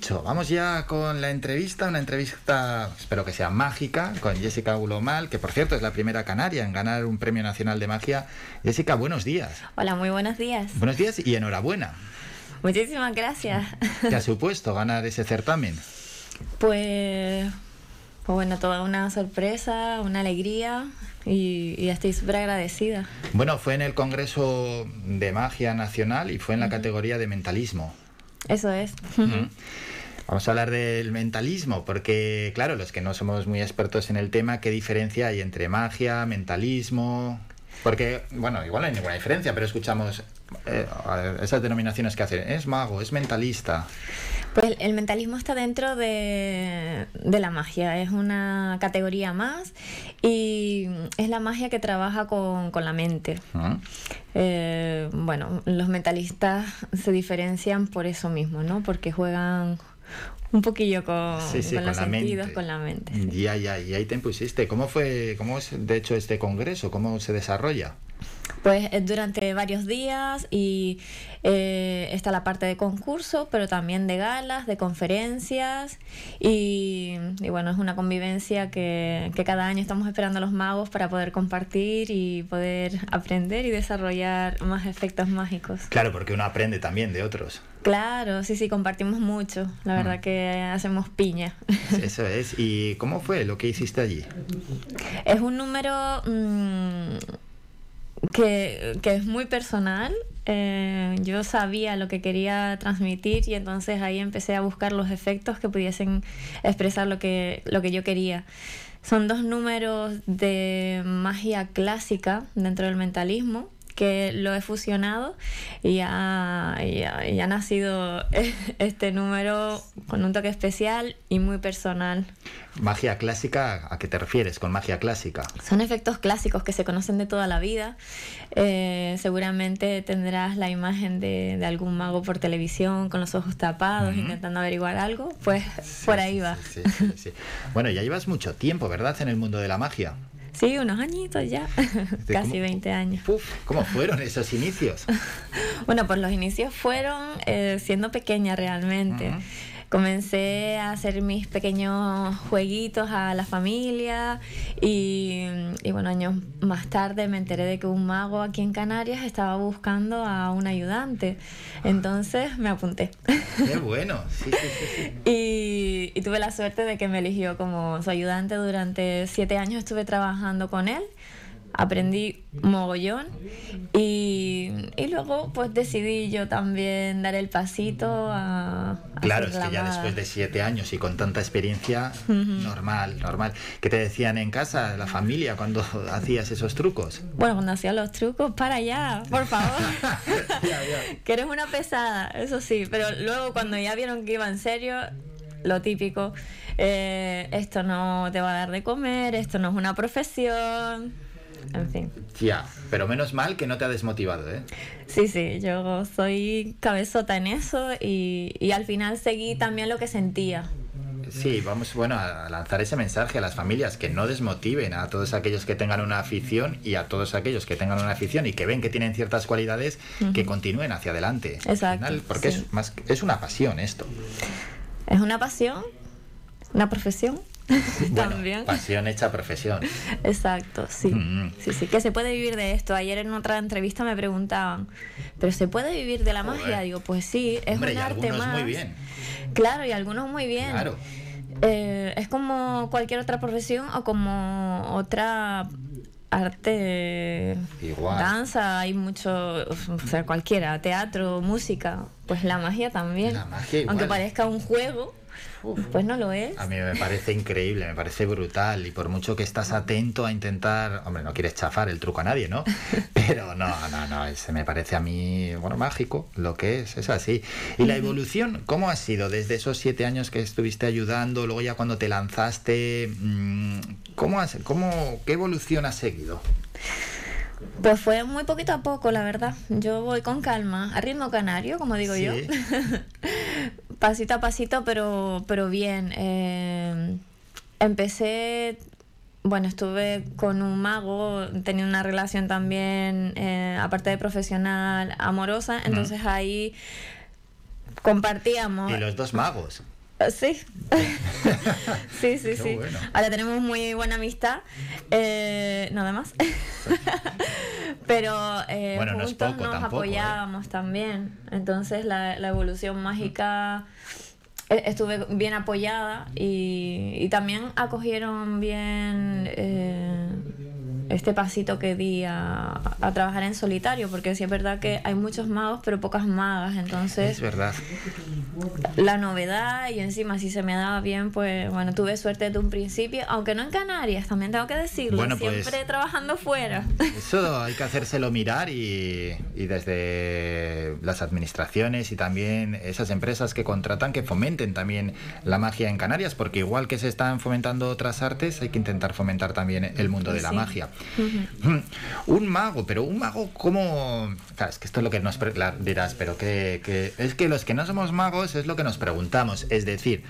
dicho, vamos ya con la entrevista, una entrevista, espero que sea mágica, con Jessica Ulomal, que por cierto es la primera canaria en ganar un premio nacional de magia. Jessica, buenos días. Hola, muy buenos días. Buenos días y enhorabuena. Muchísimas gracias. ¿Qué ha supuesto ganar ese certamen? Pues, pues bueno, toda una sorpresa, una alegría y, estoy súper agradecida. Bueno, fue en el Congreso de Magia Nacional y fue en la categoría de mentalismo. Eso es. Vamos a hablar del mentalismo, porque claro, los que no somos muy expertos en el tema, ¿qué diferencia hay entre magia, mentalismo? Porque, bueno, igual no hay ninguna diferencia, pero escuchamos eh, esas denominaciones que hacen. Es mago, es mentalista. Pues el mentalismo está dentro de, la magia, es una categoría más y es la magia que trabaja con, la mente. Ah. Eh, bueno, los mentalistas se diferencian por eso mismo, ¿no? Porque juegan un poquillo con, los sentidos, con la mente. Ya, ya, y ahí te impusiste. ¿Cómo fue, cómo es de hecho este congreso? ¿Cómo se desarrolla? Pues eh, durante varios días y eh, está la parte de concurso, pero también de galas, de conferencias y, bueno, es una convivencia que, que, cada año estamos esperando a los magos para poder compartir y poder aprender y desarrollar más efectos mágicos. Claro, porque uno aprende también de otros. Claro, sí, sí, compartimos mucho. La verdad mm. que hacemos piña. Eso es. ¿Y cómo fue lo que hiciste allí? Es un número... Mm, que, es muy personal. Eh, yo sabía lo que quería transmitir y entonces ahí empecé a buscar los efectos que pudiesen expresar lo que, lo que yo quería. Son dos números de magia clásica dentro del mentalismo que lo he fusionado y ha, ha, nacido este número con un toque especial y muy personal. ¿Magia clásica? ¿A qué te refieres con magia clásica? Son efectos clásicos que se conocen de toda la vida. Eh, seguramente tendrás la imagen de, algún mago por televisión con los ojos tapados intentando averiguar algo. Pues por ahí va. bueno, ya llevas mucho tiempo, ¿verdad?, en el mundo de la magia. Sí, unos añitos ya, casi 20 años. ¿Cómo fueron esos inicios? bueno, pues los inicios fueron eh, siendo pequeña realmente comencé a hacer mis pequeños jueguitos a la familia y, bueno, años más tarde me enteré de que un mago aquí en Canarias estaba buscando a un ayudante. Entonces me apunté. Qué bueno, sí, sí, sí. y, y tuve la suerte de que me eligió como su ayudante durante siete años, estuve trabajando con él aprendí mogollón y, y, luego pues decidí yo también dar el pasito a... claro, es que ya después de siete años y con tanta experiencia, normal, normal. ¿Qué te decían en casa, la familia, cuando hacías esos trucos? Bueno, cuando hacía los trucos, para allá, por favor. que eres una pesada, eso sí, pero luego cuando ya vieron que iba en serio, lo típico, eh, esto no te va a dar de comer, esto no es una profesión en fin. Ya, pero menos mal que no te ha desmotivado, ¿eh? Sí, sí, yo soy cabezota en eso y, y al final seguí también lo que sentía. Sí, vamos bueno a lanzar ese mensaje a las familias que no desmotiven a todos aquellos que tengan una afición y a todos aquellos que tengan una afición y que ven que tienen ciertas cualidades que continúen hacia adelante. Exacto. porque es más es una pasión esto. Es una pasión, una profesión También. Pasión hecha profesión. Exacto, sí. Mm. Sí, sí, que se puede vivir de esto. Ayer en otra entrevista me preguntaban, ¿pero se puede vivir de la magia? Digo, pues sí, es un arte más. muy bien. Claro, y algunos muy bien. Claro. Eh, es como cualquier otra profesión o como otra arte, Igual. danza, hay mucho, o sea, cualquiera, teatro, música, pues la magia también. La magia Aunque parezca un juego, pues no lo es. A mí me parece increíble, me parece brutal. Y por mucho que estás atento a intentar. Hombre, no quieres chafar el truco a nadie, ¿no? Pero no, no, no. Se me parece a mí, bueno, mágico lo que es, es así. ¿Y la evolución, cómo ha sido desde esos siete años que estuviste ayudando? Luego ya cuando te lanzaste, mm, ¿cómo, has, cómo ¿qué evolución has seguido? Pues fue muy poquito a poco, la verdad. Yo voy con calma, a ritmo canario, como digo yo. pasito a pasito, pero, pero bien. Eh, empecé, bueno, estuve con un mago, tenía una relación también, eh, aparte de profesional, amorosa, entonces ahí compartíamos. Y los dos magos. Sí, sí, sí, sí. Ahora tenemos muy buena amistad, eh, nada más. Pero eh, juntos nos ¿eh? apoyábamos también. Entonces la, la evolución mágica e, estuve bien apoyada y, y también acogieron bien eh, este pasito que di a, trabajar en solitario, porque sí es verdad que hay muchos magos, pero pocas magas, entonces... Es verdad. La novedad y encima si se me daba bien, pues bueno, tuve suerte desde un principio, aunque no en Canarias, también tengo que decirlo, bueno, pues, siempre trabajando fuera. Eso hay que hacérselo mirar y, y desde las administraciones y también esas empresas que contratan que fomenten también la magia en Canarias, porque igual que se están fomentando otras artes, hay que intentar fomentar también el mundo de la magia. Un mago, pero un mago como... es que esto es lo que nos dirás, pero que, es que los que no somos magos es lo que nos preguntamos. Es decir,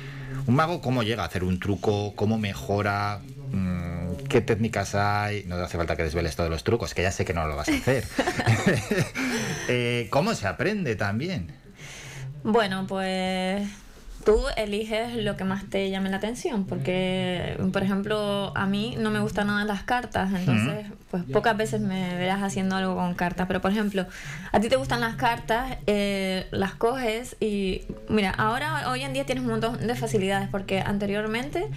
un mago cómo llega a hacer un truco, cómo mejora, mm, qué técnicas hay. No hace falta que desveles todos los trucos, que ya sé que no lo vas a hacer. Eh, ¿Cómo se aprende también? Bueno, pues tú eliges lo que más te llame la atención, porque, por ejemplo, a mí no me gustan nada las cartas, entonces, pues pocas veces me verás haciendo algo con cartas, pero por ejemplo, a ti te gustan las cartas, eh, las coges y, mira, ahora, hoy en día tienes un montón de facilidades, porque anteriormente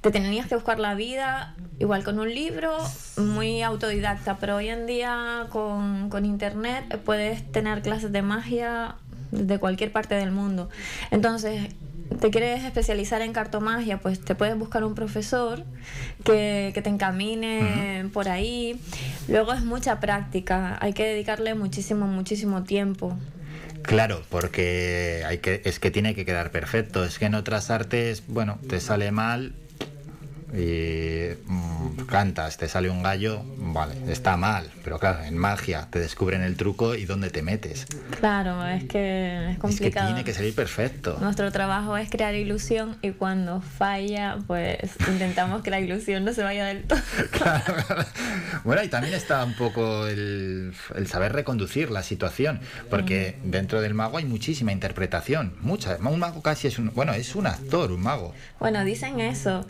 te tenías que buscar la vida, igual con un libro, muy autodidacta, pero hoy en día con, con internet puedes tener clases de magia de cualquier parte del mundo. Entonces, te quieres especializar en cartomagia, pues te puedes buscar un profesor que, te encamine por ahí. Luego es mucha práctica, hay que dedicarle muchísimo, muchísimo tiempo. Claro, porque hay que, es que tiene que quedar perfecto. Es que en otras artes, bueno, te sale mal, y mm, cantas, te sale un gallo, vale, está mal, pero claro, en magia te descubren el truco y dónde te metes. Claro, es que es complicado. Es que tiene que salir perfecto. Nuestro trabajo es crear ilusión y cuando falla, pues intentamos que la ilusión no se vaya del todo. Claro, Bueno, y también está un poco el, el saber reconducir la situación, porque dentro del mago hay muchísima interpretación, mucha. Un mago casi es un, bueno, es un actor, un mago. Bueno, dicen eso.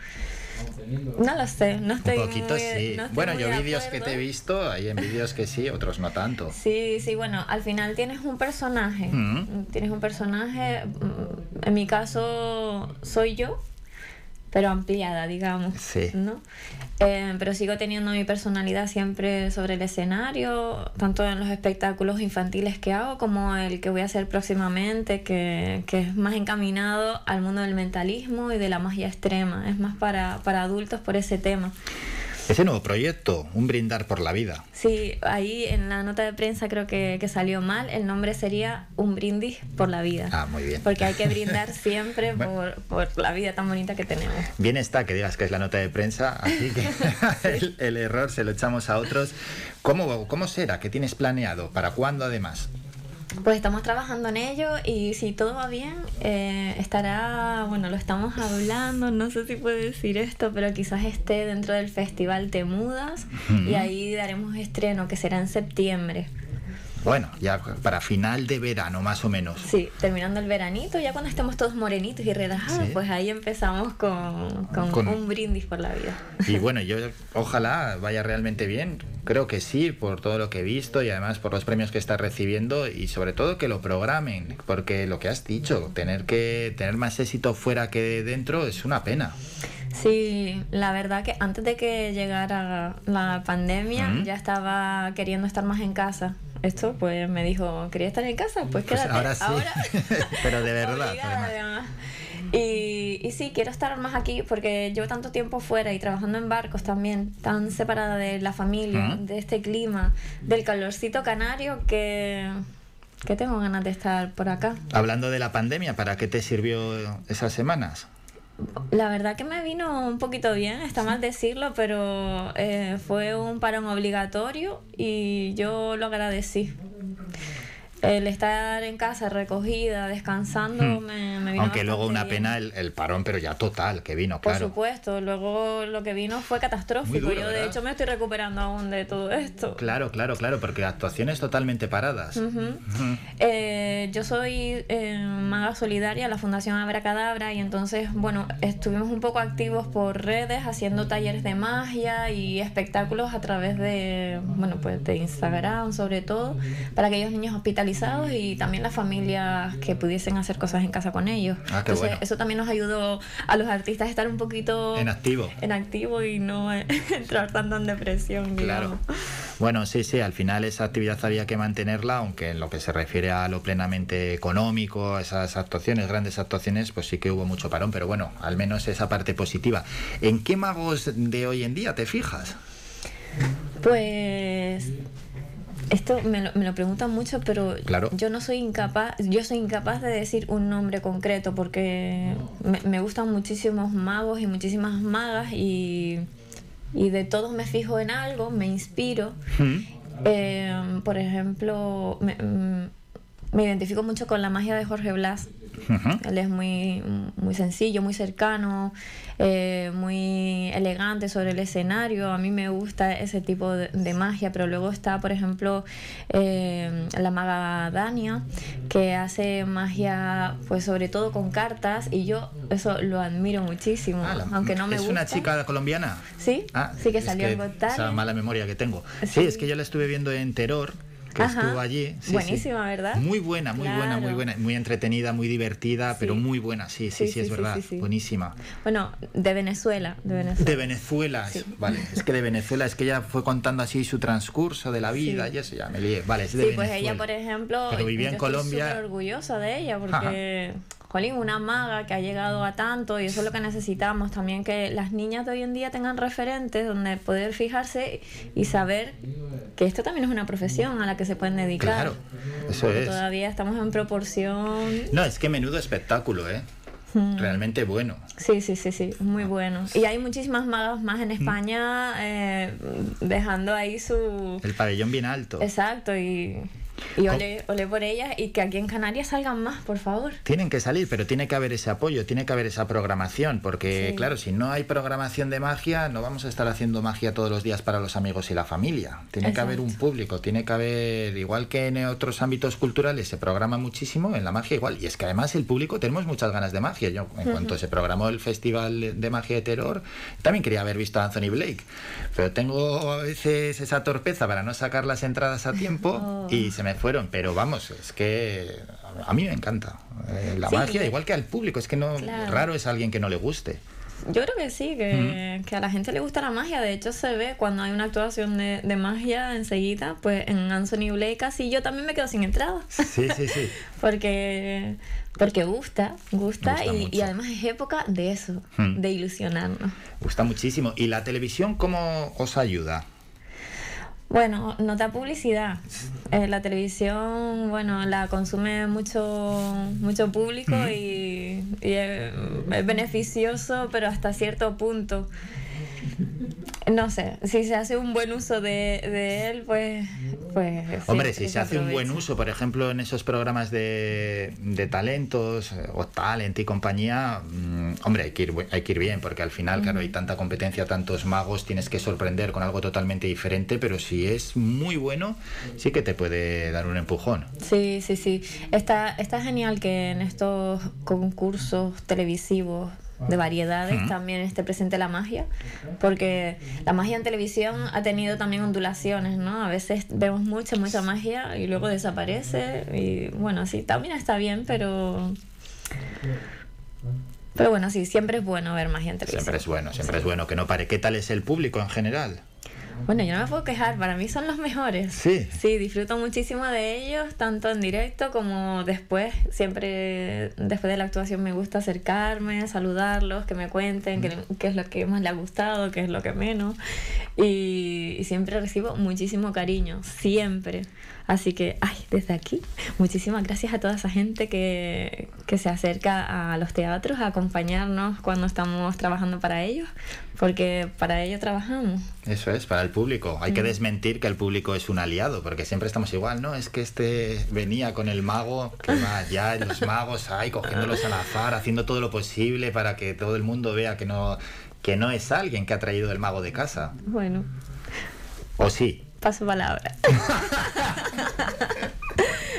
No lo sé, no estoy Un poquito sí. bueno, yo vídeos que te he visto, hay en vídeos que sí, otros no tanto. Sí, sí, bueno, al final tienes un personaje. Mm. Tienes un personaje, en mi caso soy yo, pero ampliada, digamos. Sí. ¿no? Eh, pero sigo teniendo mi personalidad siempre sobre el escenario, tanto en los espectáculos infantiles que hago como el que voy a hacer próximamente, que, que es más encaminado al mundo del mentalismo y de la magia extrema. Es más para, para adultos por ese tema. Ese nuevo proyecto, Un brindar por la vida. Sí, ahí en la nota de prensa creo que, que, salió mal. El nombre sería Un brindis por la vida. Ah, muy bien. Porque hay que brindar siempre por, por, la vida tan bonita que tenemos. Bien está que digas que es la nota de prensa, así que el, el, error se lo echamos a otros. ¿Cómo, ¿Cómo será? ¿Qué tienes planeado? ¿Para cuándo además? Pues estamos trabajando en ello y si todo va bien, eh, estará, bueno, lo estamos hablando, no sé si puedo decir esto, pero quizás esté dentro del festival Te Mudas y ahí daremos estreno que será en septiembre. Bueno, ya para final de verano, más o menos. Sí, terminando el veranito, ya cuando estemos todos morenitos y relajados, pues ahí empezamos con, con, un brindis por la vida. Y bueno, yo ojalá vaya realmente bien. Creo que sí, por todo lo que he visto y además por los premios que estás recibiendo y sobre todo que lo programen, porque lo que has dicho, tener que tener más éxito fuera que dentro es una pena. Sí, la verdad que antes de que llegara la pandemia ya estaba queriendo estar más en casa esto, pues me dijo, ¿quería estar en casa? Pues, pues quédate. ahora sí, pero de verdad. y, y sí, quiero estar más aquí porque llevo tanto tiempo fuera y trabajando en barcos también, tan separada de la familia, de este clima, del calorcito canario que, que tengo ganas de estar por acá. Hablando de la pandemia, ¿para qué te sirvió esas semanas? La verdad que me vino un poquito bien, está mal decirlo, pero eh, fue un parón obligatorio y yo lo agradecí. El estar en casa recogida, descansando, Hmm. me, me vino Aunque luego una bien. pena el, el parón, pero ya total, que vino, Por claro. supuesto, luego lo que vino fue catastrófico. Duro, Yo de hecho me estoy recuperando aún de todo esto. Claro, claro, claro, porque actuaciones totalmente paradas. Eh, yo soy eh, maga solidaria la Fundación Abracadabra y entonces, bueno, estuvimos un poco activos por redes haciendo talleres de magia y espectáculos a través de, bueno, pues de Instagram sobre todo, para aquellos niños hospitalizados y también las familias que pudiesen hacer cosas en casa con ellos. Ah, qué entonces, bueno. eso también nos ayudó a los artistas a estar un poquito En activo. en activo y no eh, entrar tanto en depresión. Claro. digamos. Bueno, sí, sí, al final esa actividad había que mantenerla, aunque en lo que se refiere a lo plenamente económico, a esas actuaciones, grandes actuaciones, pues sí que hubo mucho parón, pero bueno, al menos esa parte positiva. ¿En qué magos de hoy en día te fijas? Pues esto me lo, me lo preguntan mucho, pero Claro. yo no soy incapaz, yo soy incapaz de decir un nombre concreto porque me, me gustan muchísimos magos y muchísimas magas y, y de todos me fijo en algo, me inspiro. ¿Mm? Eh, por ejemplo, me, mm, me identifico mucho con la magia de Jorge Blas. Ujú. Él es muy, muy sencillo, muy cercano, eh, muy elegante sobre el escenario. A mí me gusta ese tipo de, de magia, pero luego está, por ejemplo, eh, la maga Dania, que hace magia, pues sobre todo con cartas, y yo eso lo admiro muchísimo, Ah, la- aunque no me ¿Es gusta. una chica colombiana? Sí, Ah, sí que salió en. Esa mala memoria que tengo. Sí, Sí. es que yo la estuve viendo en Terror, que Ajá. estuvo allí. Sí, Buenísima, sí. ¿verdad? Muy buena, muy buena, muy buena. Muy entretenida, muy divertida, pero muy buena. Sí, sí, sí, es verdad. Buenísima. Bueno, de Venezuela, de Venezuela. De Venezuela, vale. Es que de Venezuela, es que ella fue contando así su transcurso de la vida Sí. y eso ya me lié. Vale, es de Sí, pues ella, por ejemplo, Pero vivía yo en estoy Colombia. orgullosa de ella porque, jolín, una maga que ha llegado a tanto y eso es lo que necesitamos también, que las niñas de hoy en día tengan referentes donde poder fijarse y saber que esto también es una profesión a la que se pueden dedicar. Claro, eso Porque es. Todavía estamos en proporción. No, es que menudo espectáculo, ¿eh? Mm. Realmente bueno. Sí, sí, sí, sí, muy bueno. Y hay muchísimas magas más en España eh, dejando ahí su... El pabellón bien alto. Exacto, y, y olé, olé por ellas y que aquí en Canarias salgan más, por favor. Tienen que salir, pero tiene que haber ese apoyo, tiene que haber esa programación, porque Sí. claro, si no hay programación de magia, no vamos a estar haciendo magia todos los días para los amigos y la familia. Tiene que haber un Exacto. público, tiene que haber, igual que en otros ámbitos culturales se programa muchísimo, en la magia igual. Y es que además el público tenemos muchas ganas de magia. Yo, en cuanto se programó el Festival de Magia de Terror, también quería haber visto a Anthony Blake, pero tengo a veces esa torpeza para no sacar las entradas a tiempo Oh. y se me fueron. Pero vamos, es que a mí me encanta eh, la Sí. magia, igual que al público. Es que no Claro. raro es alguien que no le guste. Yo creo que sí, que, que a la gente le gusta la magia. De hecho, se ve cuando hay una actuación de, de magia enseguida, pues en Anthony Blake así yo también me quedo sin entrada. Sí, sí, sí. Porque, porque gusta, gusta, Gusta y, y además es época de eso, de ilusionarnos. Gusta muchísimo. ¿Y la televisión cómo os ayuda? Bueno, nota publicidad. Eh, la televisión, bueno, la consume mucho, mucho público y, y es, es beneficioso, pero hasta cierto punto. No sé, si se hace un buen uso de, de él, pues... pues Hombre, si se hace un buen uso, por ejemplo, en esos programas de, de talentos eh, o talent y compañía, mm, hombre, hay que, ir, hay que ir bien, porque al final, claro, hay tanta competencia, tantos magos, tienes que sorprender con algo totalmente diferente, pero si es muy bueno, sí que te puede dar un empujón. Sí, sí, sí. Está, está genial que en estos concursos televisivos de variedades también esté presente la magia, porque la magia en televisión ha tenido también ondulaciones, ¿no? A veces vemos mucha, mucha magia y luego desaparece y bueno, sí, también está bien, pero... Pero bueno, sí, siempre es bueno ver magia en televisión. Siempre es bueno, siempre es bueno que no pare. ¿Qué tal es el público en general? Bueno, yo no me puedo quejar, para mí son los mejores. Sí. Sí, disfruto muchísimo de ellos, tanto en directo como después. Siempre después de la actuación me gusta acercarme, saludarlos, que me cuenten qué, qué es lo que más les ha gustado, qué es lo que menos. Y, y siempre recibo muchísimo cariño, siempre. Así que, ay, desde aquí, muchísimas gracias a toda esa gente que, que se acerca a los teatros a acompañarnos cuando estamos trabajando para ellos, porque para ello trabajamos. Eso es, para el público. Hay que desmentir que el público es un aliado, porque siempre estamos igual, ¿no? Es que este venía con el mago, que va ya los magos ahí cogiéndolos al azar, haciendo todo lo posible para que todo el mundo vea que no, que no es alguien que ha traído el mago de casa. Bueno. ¿O sí? Paso palabra.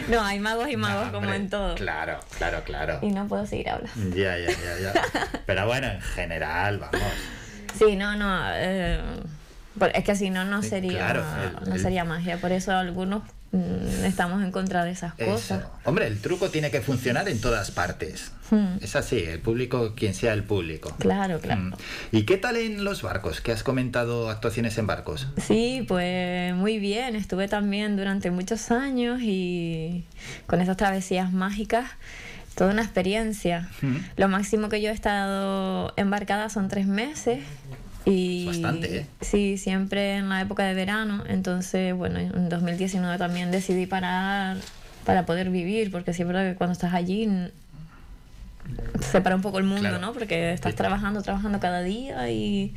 no, hay magos y magos No, como en todo. Claro, claro, claro. Y no puedo seguir hablando. Ya, ya, ya, ya. Pero bueno, en general, vamos. Sí, no, no. eh, es que si no, no sería, claro, el- no sería magia. Por eso algunos estamos en contra de esas cosas. Eso. Hombre, el truco tiene que funcionar en todas partes. Hmm. Es así, el público, quien sea el público. Claro, claro. Mm. ¿Y qué tal en los barcos? ¿Qué has comentado actuaciones en barcos? Sí, pues muy bien. Estuve también durante muchos años y con esas travesías mágicas, toda una experiencia. Mm. Lo máximo que yo he estado embarcada son tres meses. Y bastante, ¿eh? Sí, siempre en la época de verano. Entonces, bueno, en 2019 también decidí parar para poder vivir, porque siempre que cuando estás allí n- se para un poco el mundo, Claro. ¿no? Porque estás trabajando, trabajando cada día y,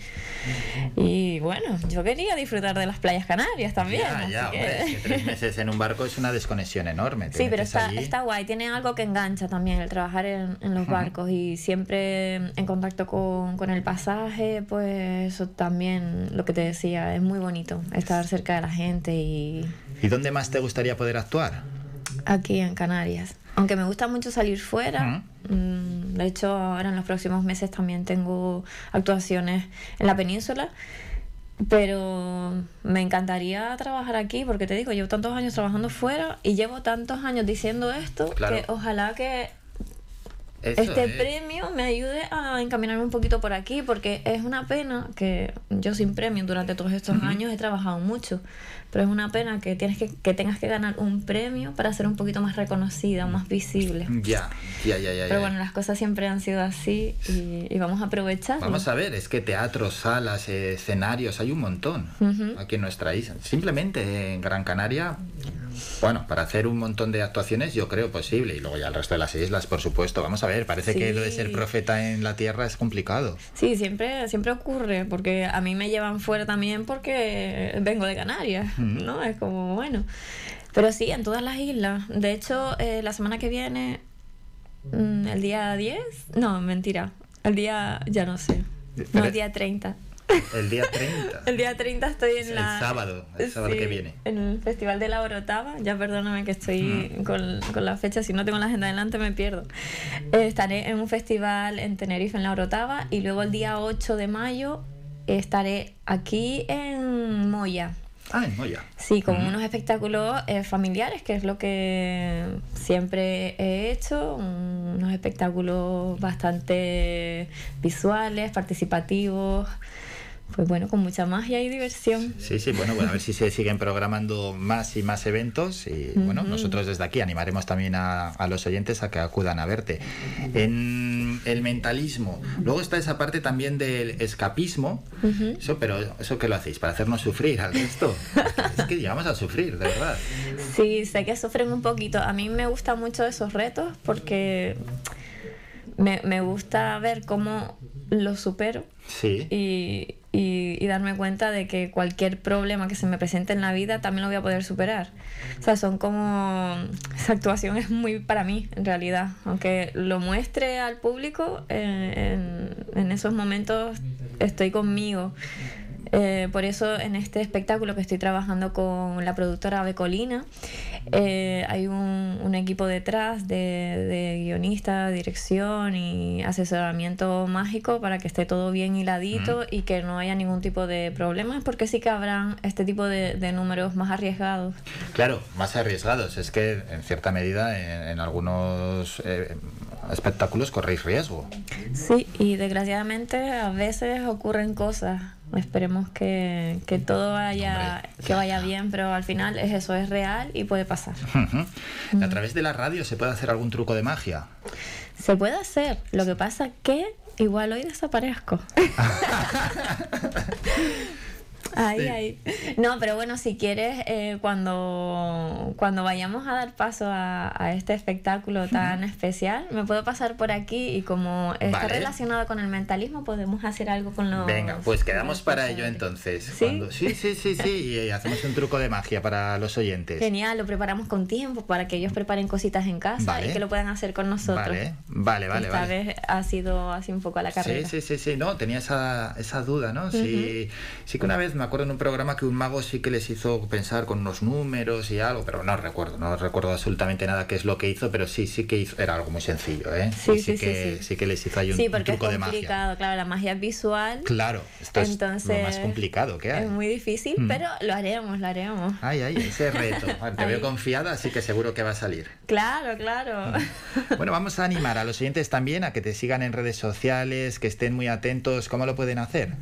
y bueno, yo quería disfrutar de las playas canarias también. ya, ya, que- hombre, es que tres meses en un barco es una desconexión enorme. Te Sí, pero está, allí- está guay, tiene algo que engancha también el trabajar en, en los barcos y siempre en contacto con, con el pasaje, pues eso también, lo que te decía, es muy bonito estar cerca de la gente y ¿Y dónde más te gustaría poder actuar? aquí en Canarias. Aunque me gusta mucho salir fuera, mm, de hecho ahora en los próximos meses también tengo actuaciones en la península, pero me encantaría trabajar aquí porque te digo, llevo tantos años trabajando fuera y llevo tantos años diciendo esto Claro. que ojalá que Eso este es. premio me ayude a encaminarme un poquito por aquí porque es una pena que yo sin premio durante todos estos años he trabajado mucho pero es una pena que tienes que, que tengas que ganar un premio para ser un poquito más reconocida más visible Ya, ya, ya, ya. pero bueno las cosas siempre han sido así y, y vamos a aprovecharlo Vamos a ver, es que teatros, salas, eh, escenarios, hay un montón Ujú. aquí en nuestra isla. Simplemente en Gran Canaria, bueno, para hacer un montón de actuaciones yo creo posible. Y luego ya el resto de las islas, por supuesto. Vamos a ver, parece que lo de ser profeta en la tierra es complicado. Sí, siempre, siempre ocurre, porque a mí me llevan fuera también porque vengo de Canarias, Ujú. ¿no? Es como, bueno. Pero sí, en todas las islas. De hecho, eh, la semana que viene, mm, el día 10, no, mentira, el día, ya no sé, no, el día 30. El día 30. El día 30 estoy en El la... sábado, el sábado que viene. En el Festival de la Orotava. Ya perdóname que estoy con, con la fecha, si no tengo la agenda delante me pierdo. Eh, estaré en un festival en Tenerife, en la Orotava, y luego el día 8 de mayo estaré aquí en Moya. Ah, en Moya. Sí, con unos espectáculos eh, familiares, que es lo que siempre he hecho, unos espectáculos bastante visuales, participativos, pues bueno, con mucha magia y diversión. Sí, sí, bueno, bueno, a ver si se siguen programando más y más eventos y bueno, nosotros desde aquí animaremos también a, a los oyentes a que acudan a verte. En el mentalismo, luego está esa parte también del escapismo, Ujú. eso, pero eso que lo hacéis para hacernos sufrir al resto. Es que llegamos a sufrir, de verdad. Sí, sé que sufren un poquito. A mí me gustan mucho esos retos porque me, me gusta ver cómo los supero Sí. y, y- y darme cuenta de que cualquier problema que se me presente en la vida también lo voy a poder superar. O sea, son como... Esa actuación es muy para mí, en realidad. Aunque lo muestre al público, eh, en, en esos momentos estoy conmigo. Eh, por eso en este espectáculo que estoy trabajando con la productora Becolina, eh, hay un, un equipo detrás de, de guionista, dirección y asesoramiento mágico para que esté todo bien hiladito y que no haya ningún tipo de problemas, porque sí que habrán este tipo de, de números más arriesgados. Claro, más arriesgados. Es que en cierta medida en, en algunos eh, espectáculos corréis riesgo. Sí, y desgraciadamente a veces ocurren cosas. Esperemos que, que todo vaya, Hombre, que ya, vaya ya. bien, pero al final es eso, es real y puede pasar. A través de la radio se puede hacer algún truco de magia. Se puede hacer, lo que pasa que igual hoy desaparezco. Ahí, ahí. No, pero bueno, si quieres, eh, cuando, cuando vayamos a dar paso a, este espectáculo tan especial, me puedo pasar por aquí y como está relacionado con el mentalismo, podemos hacer algo con los... Venga, pues quedamos para ello entonces. ¿Sí? Sí, sí, sí, sí, y hacemos un truco de magia para los oyentes. Genial, lo preparamos con tiempo para que ellos preparen cositas en casa y que lo puedan hacer con nosotros. Vale, vale, vale. Esta vez ha sido así un poco a la carrera. Sí, sí, sí, sí, no, tenía esa, esa duda, ¿no? Sí, sí que una vez me acuerdo en un programa que un mago sí que les hizo pensar con unos números y algo, pero no recuerdo, no recuerdo absolutamente nada qué es lo que hizo, pero sí, sí que hizo, era algo muy sencillo, ¿eh? Sí, sí, que, sí, que les hizo ahí un, sí, porque truco es complicado, claro, la magia visual. Claro, esto es lo más complicado que hay. Es muy difícil, mm. pero lo haremos, lo haremos. Ay, ay, ese reto. Te veo confiada, así que seguro que va a salir. Claro, claro. Mm. Bueno, vamos a animar a los oyentes también a que te sigan en redes sociales, que estén muy atentos. ¿Cómo lo pueden hacer?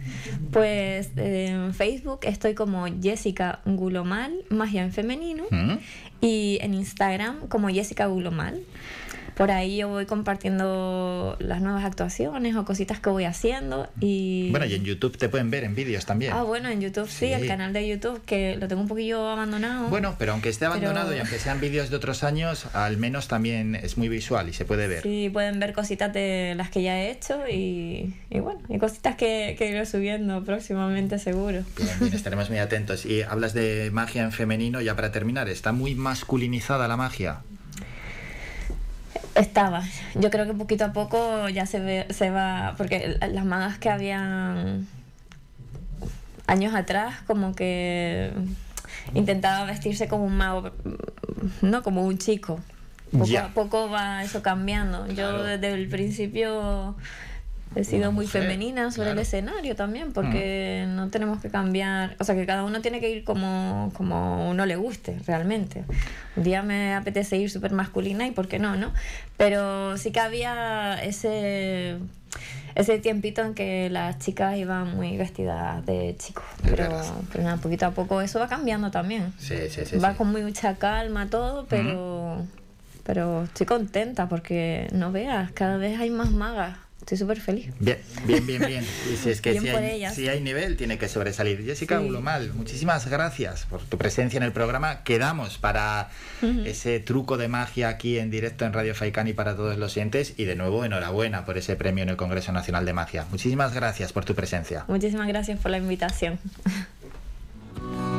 Pues en Facebook estoy como Jessica Gulomal, magia en femenino, mm. y en Instagram como Jessica Gulomal por ahí yo voy compartiendo las nuevas actuaciones o cositas que voy haciendo y... Bueno, y en YouTube te pueden ver en vídeos también. Ah, bueno, en YouTube sí, el canal de YouTube que lo tengo un poquillo abandonado. Bueno, pero aunque esté abandonado y aunque sean vídeos de otros años, al menos también es muy visual y se puede ver. Sí, pueden ver cositas de las que ya he hecho y, y bueno, y cositas que, que iré subiendo próximamente seguro. Bien, bien, estaremos muy atentos. Y hablas de magia en femenino, ya para terminar, ¿está muy masculinizada la magia? Estaba. Yo creo que poquito a poco ya se, ve, se va, porque las magas que habían años atrás, como que intentaba vestirse como un mago, no como un chico. Poco a poco va eso cambiando. Yo desde el principio he sido muy femenina sobre el escenario también, porque mm. no tenemos que cambiar, o sea, que cada uno tiene que ir como, como uno le guste realmente. Un día me apetece ir súper masculina y por qué no, ¿no? Pero sí que había ese ese tiempito en que las chicas iban muy vestidas de chicos. Pero, pero nada, poquito a poco eso va cambiando también. Sí, sí, sí. Va con mucha calma todo, pero, pero estoy contenta porque no veas, cada vez hay más magas estoy súper feliz. Bien, bien, bien, bien. Y si es que si, hay, si, hay, nivel, tiene que sobresalir. Jessica Ulomal, muchísimas gracias por tu presencia en el programa. Quedamos para ese truco de magia aquí en directo en Radio Faicani para todos los oyentes. Y de nuevo, enhorabuena por ese premio en el Congreso Nacional de Magia. Muchísimas gracias por tu presencia. Muchísimas gracias por la invitación.